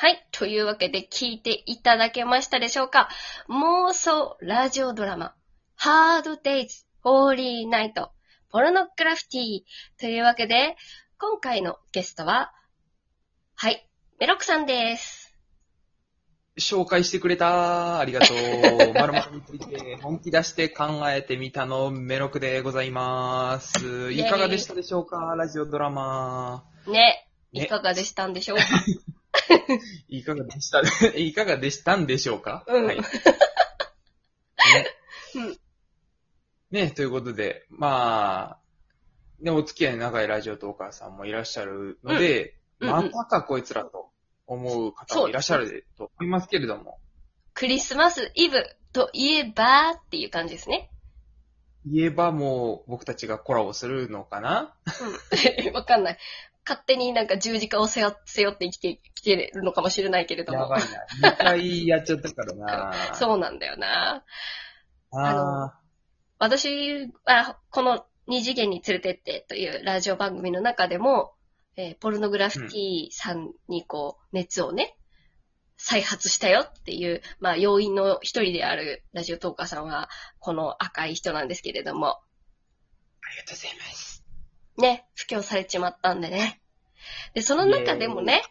はい。というわけで聞いていただけましたでしょうか？妄想ラジオドラマ、ハードデイズ、ホーリーナイト、ポルノグラフィティというわけで、今回のゲストは、はい、メロクさんです。紹介してくれたありがとう。まるまるについて本気出して考えてみたのメロクでございます。いかがでしたでしょうか？ラジオドラマ。ね。ねいかがでしたんでしょうか、いかがでした？いかがでしたんでしょうか？うん。はい。ね。うん。ね、ということで、まあ、ね、お付き合いの長いラジオトーカーさんもいらっしゃるので、うん。うんうん。またかこいつらと思う方もいらっしゃると思いますけれども、クリスマスイブといえばっていう感じですね。言えばもう僕たちがコラボするのかな？うん。わかんない。勝手になんか十字架を背負って生きてきてるのかもしれないけれども。やばいな。2回やっちゃったからな。そうなんだよな。あ私は、この二次元に連れてってというラジオ番組の中でも、えーポルノグラフィティさんにこう、熱をね、再発したよっていう、まあ、要因の一人であるラジオトーカーさんは、この赤い人なんですけれども、ありがとうございます。ね、布教されちまったんでね。で、その中でもね、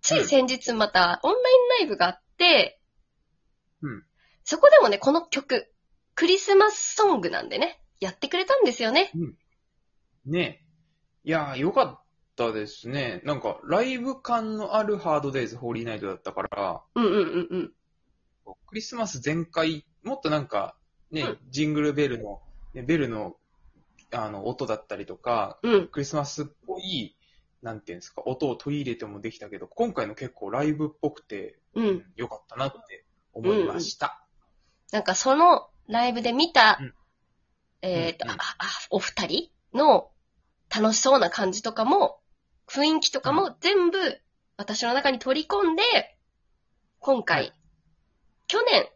つい先日またオンラインライブがあって、うんそこでもね、この曲、クリスマスソングなんでね、やってくれたんですよね。ねいやー、よかったですね。なんか、ライブ感のあるハードデイズ、ホーリーナイトだったから、うんうんうんうん。クリスマス全開、もっとなんか、ね、うんジングルベルの、ね、ベルの、あの、音だったりとか、うん。クリスマスっぽい、なんていうんですか、音を取り入れてもできたけど、今回の結構ライブっぽくて、うん。よかったなって思いました。なんかそのライブで見た、うんえっ、と、うんうんああお二人の楽しそうな感じとかも、雰囲気とかも全部私の中に取り込んで、今回、はい去年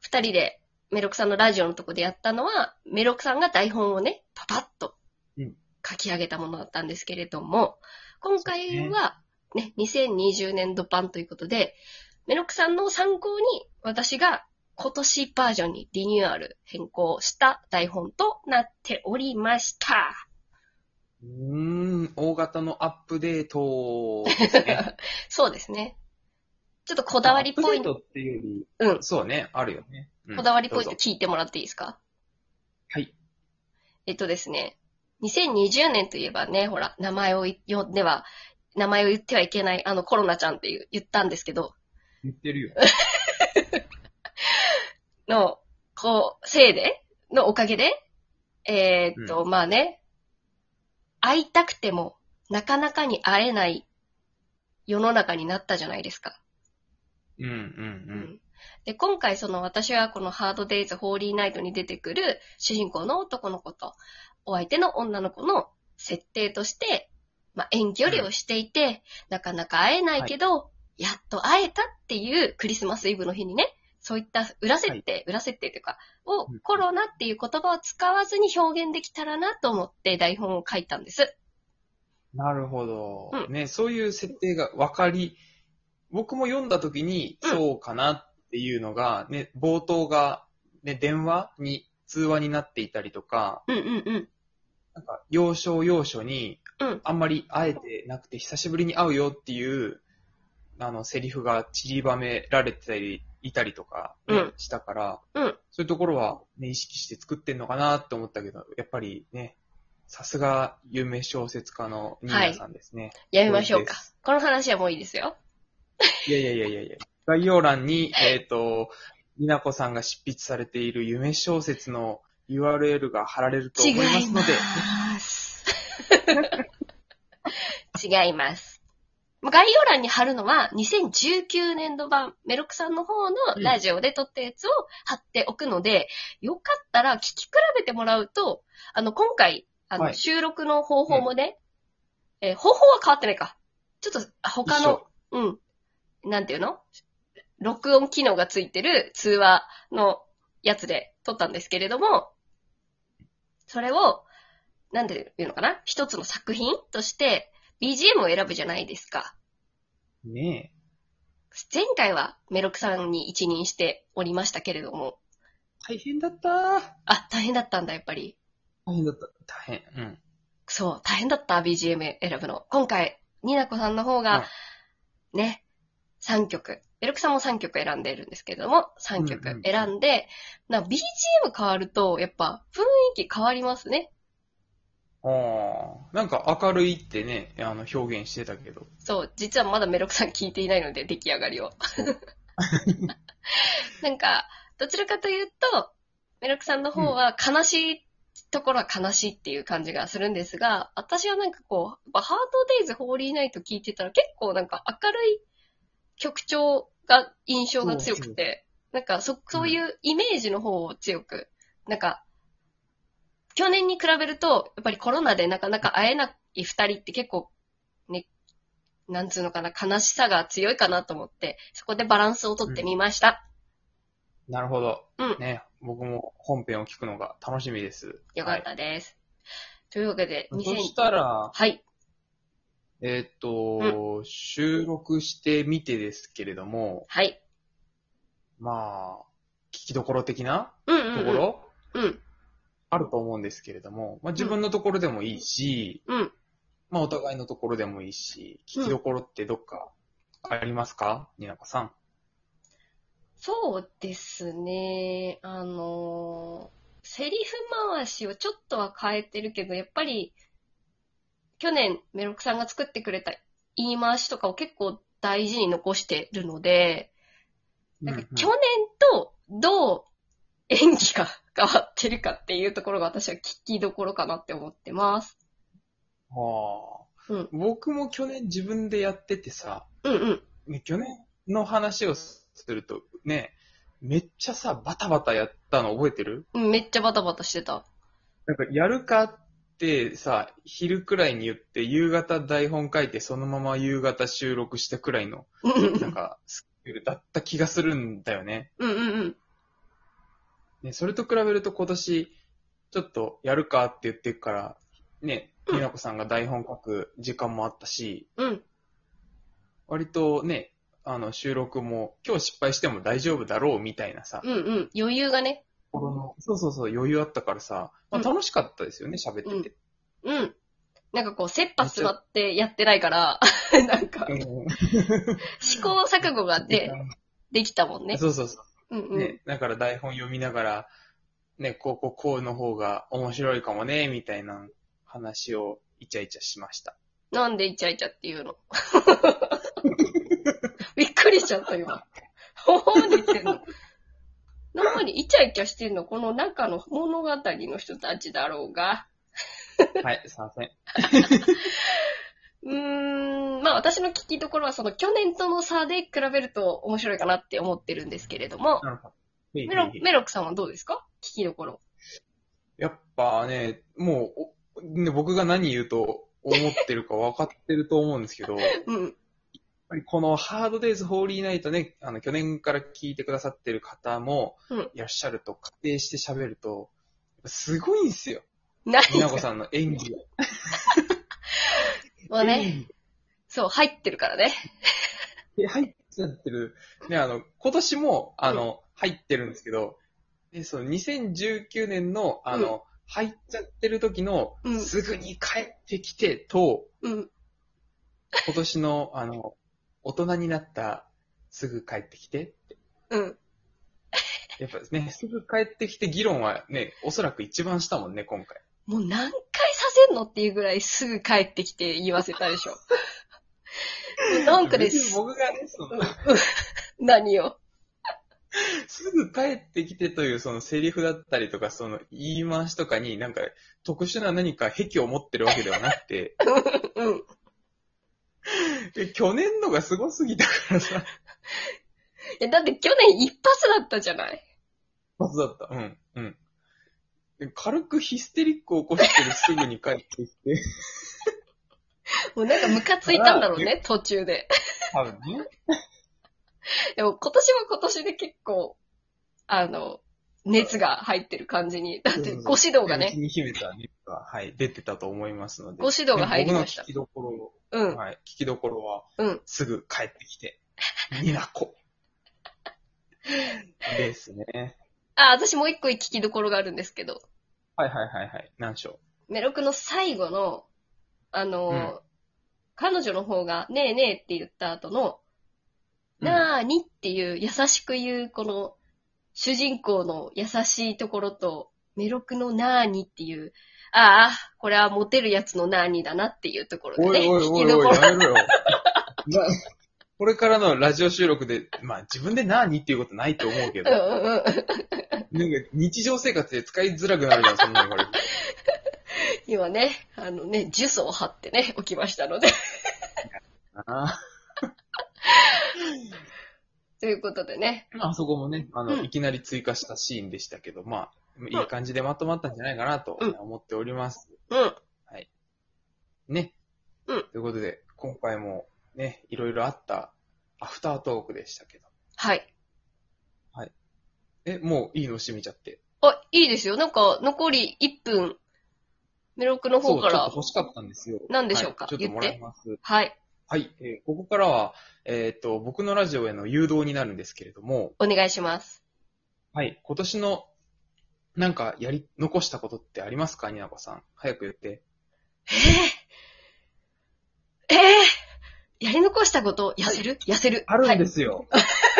二人でメロクさんのラジオのとこでやったのは、メロクさんが台本をね、パパッとうん書き上げたものだったんですけれども、今回はね、2020年度版ということで、メロクさんの参考に私が今年バージョンにリニューアル変更した台本となっておりました。うーん、大型のアップデートですね。そうですね。ちょっとこだわりポイント、アップデートっていうより、うんそうね、あるよね。うん。こだわりポイント聞いてもらっていいですか？はい。えっとですね、2020年といえばね、ほら、名前を呼んでは、名前を言ってはいけないあのコロナちゃんっていう言ったんですけど、言ってるよ。の、こう、せいで？のおかげで、えーっと、まあね、会いたくてもなかなかに会えない世の中になったじゃないですか。うん。うんで、今回その私はこのハードデイズホーリーナイトに出てくる主人公の男の子とお相手の女の子の設定として、まあ遠距離をしていて、なかなか会えないけど、やっと会えたっていうクリスマスイブの日にね、そういった裏設定、裏設定というか、をうんコロナっていう言葉を使わずに表現できたらなと思って台本を書いたんです。うん。なるほど。うんね、そういう設定が分かり、僕も読んだ時に、うんそうかなっていうのが、ね、冒頭が、ね、電話に、通話になっていたりとか、うんうんうん。なんか、要所要所に、うんあんまり会えてなくて、久しぶりに会うよっていう、あの、セリフが散りばめられてたり、いたりとか、ねうんしたから、うんそういうところは、ね、意識して作ってんのかなって思ったけど、やっぱりね、さすが有名小説家のニーナさんですね。やめましょうか。この話はもういいですよ。いやいやいやいやいや。概要欄に、えっ、と、ニナコさんが執筆されている夢小説の URL が貼られると思いますので、ます。違います。概要欄に貼るのは2019年度版、メロクさんの方のラジオで撮ったやつを貼っておくので、よかったら聞き比べてもらうと、あの、今回、あの、はい収録の方法もね、えー方法は変わってないか。ちょっと、あ他の、うん、なんていうの？録音機能がついてる通話のやつで撮ったんですけれども、それを、なんていうのかな？一つの作品として BGM を選ぶじゃないですか。ね前回はメロクさんに一任しておりましたけれども、大変だった。あ、大変だったんだ、やっぱり。大変だった。大変。うん。そう、大変だった、BGM 選ぶの。今回、ニナコさんの方が、ね、3曲。メロクさんも3曲選んでるんですけれども、3うん曲うん選んで、な BGM 変わると、やっぱ雰囲気変わりますね。ああ。なんか明るいってね、あの、表現してたけど。そう、実はまだメロクさん聞いていないので、出来上がりを。なんか、どちらかというと、メロクさんの方は悲しいところは悲しいっていう感じがするんですが、私はなんかこう、ハードデイズホーリーナイト聞いてたら結構なんか明るい曲調が印象が強くて、なんかそ、そういうイメージの方を強く、なんか、去年に比べると、やっぱりコロナでなかなか会えない二人って結構、ね、なんつうのかな、悲しさが強いかなと思って、そこでバランスをとってみました。なるほど。うんね、僕も本編を聞くのが楽しみです。よかったです。というわけで、はい。2000そしたら、はい。えーっと、収録してみてですけれども、はい。まあ、聞きどころ的なうんうん、うん。ところ、うん。あると思うんですけれども、まあ、自分のところでもいいし、うん。まあ、お互いのところでもいいし、聞きどころってどっかありますか？になこさん。そうですね。あのーセリフ回しをちょっとは変えてるけど、やっぱり、去年メロクさんが作ってくれた言い回しとかを結構大事に残してるので、なんか去年とどう演技が変わってるかっていうところが私は聞きどころかなって思ってます。はあうん僕も去年自分でやっててさ、うんうん。ね、去年の話をすると、ね、めっちゃさ、バタバタやったの覚えてる？うんめっちゃバタバタしてた。なんか、やるかってさ、昼くらいに言って、夕方台本書いて、そのまま夕方収録したくらいの、なんか、スキルだった気がするんだよね。うんうんうん。ね、それと比べると今年、ちょっとやるかって言ってるから、ね、うんみなこさんが台本書く時間もあったし、うん。割とね、あの、収録も、今日失敗しても大丈夫だろうみたいなさ、うんうん。余裕がね。心のそうそうそう、余裕あったからさ、まあ、うん楽しかったですよね、喋ってて。うん。なんかこう、切羽詰まってやってないから、なんか、試行錯誤がで、できたもんね。そうそうそうんう。うん。ね、だから台本読みながら、ね、こう、こう、こうの方が面白いかもね、みたいな話をイチャイチャしました。なんでイチャイチャっていうの？びっくりしちゃった今。ほほんで言ってんの。何イチャイチャしてんの？この中の物語の人たちだろうが。はい、すいません。うーん、まあ私の聞きどころはその去年との差で比べると面白いかなって思ってるんですけれども、なるほど。メロメロクさんはどうですか？聞きどころ。やっぱね、もうお、ね、僕が何言うと思ってるか分かってると思うんですけど、うん。ぱりこのハードデイズ・ホーリーナイトね、あの、去年から聞いてくださってる方もうんいらっしゃると仮定して喋ると、すごいんですよ。何みなこさんの演技が。もうね、そう、入ってるからね。え入っちゃってる。ね、あの、今年も、あの、入ってるんですけど、で、その2019年の、あの、入っちゃってる時の、うんすぐに帰ってきてと、うん。今年の、あの、大人になった、すぐ帰ってきて。うん。やっぱね、すぐ帰ってきて議論はね、おそらく一番したもんね、今回。もう何回させんのっていうぐらいすぐ帰ってきて言わせたでしょ。なんかで別にす。僕がね、その、何を？すぐ帰ってきてというそのセリフだったりとか、その言い回しとかになんか特殊な何か癖を持ってるわけではなくて、うん。え去年のがすごすぎたからさ、え、だって去年一発だったじゃない？一発だった。うん、うん。で軽くヒステリックを起こしてるすぐに帰ってきて、もうなんかムカついたんだろうね、途中で。多分ね。でも今年は今年で結構、あの、熱が入ってる感じに。だってご指導がね、内に秘めた熱が、はい、出てたと思いますので。ご指導が入りました僕の聞きどころ、うん、はい、聞きどころは、うん。すぐ帰ってきて。ニナコ。ですね。あ、私もう一個聞きどころがあるんですけど、はいはいはいはい。何でしょメロクの最後の、あの、うん彼女の方が、ねえねえって言った後の、う。なーにっていう優しく言う、この、主人公の優しいところと、メロクのなーにっていう、ああ、これはモテるやつのなーにだなっていうところでね、おいおいおいおい。やめろよ。なこれからのラジオ収録で、まあ自分で何っていうことないと思うけど、うんうんうんなんか日常生活で使いづらくなるじゃん、そんなの言われ。今ね、あのね、呪詛を貼ってね、起きましたので。あということでね。あそこもね、あの、うんいきなり追加したシーンでしたけど、まあ、いい感じでまとまったんじゃないかなとうん思っております。うん。ね。うんということで、今回もね、いろいろあったアフタートークでしたけど。はい。え、もういいの？閉めちゃって。あ、いいですよ。なんか、残り1分、メロクのそう、ちょっと方から。欲しかったんですよ。何でしょうか？はいちょっともらいます。はい。はい、えーここからは、えっ、と、僕のラジオへの誘導になるんですけれども、お願いします。はい、今年の、なんか、やり、残したことってありますか？になこさん。早く言って。えー、えー、やり残したこと、痩せる？痩せる。あるんはいですよ。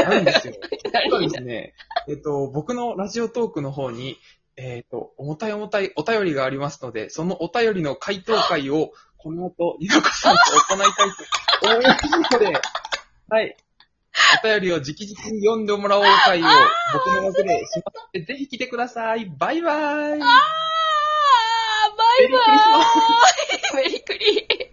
あるんですよ。何そうですね。えっ、と、僕のラジオトークの方に、えっ、と、重たい重たいお便りがありますので、そのお便りの回答会を、この後、になこさんと行いたいと思いますので、はい。お便りを直々に読んでもらおう会を、僕の枠でしますので、ぜひ来てください。バイバイ。あー、バイバーイメリクリ。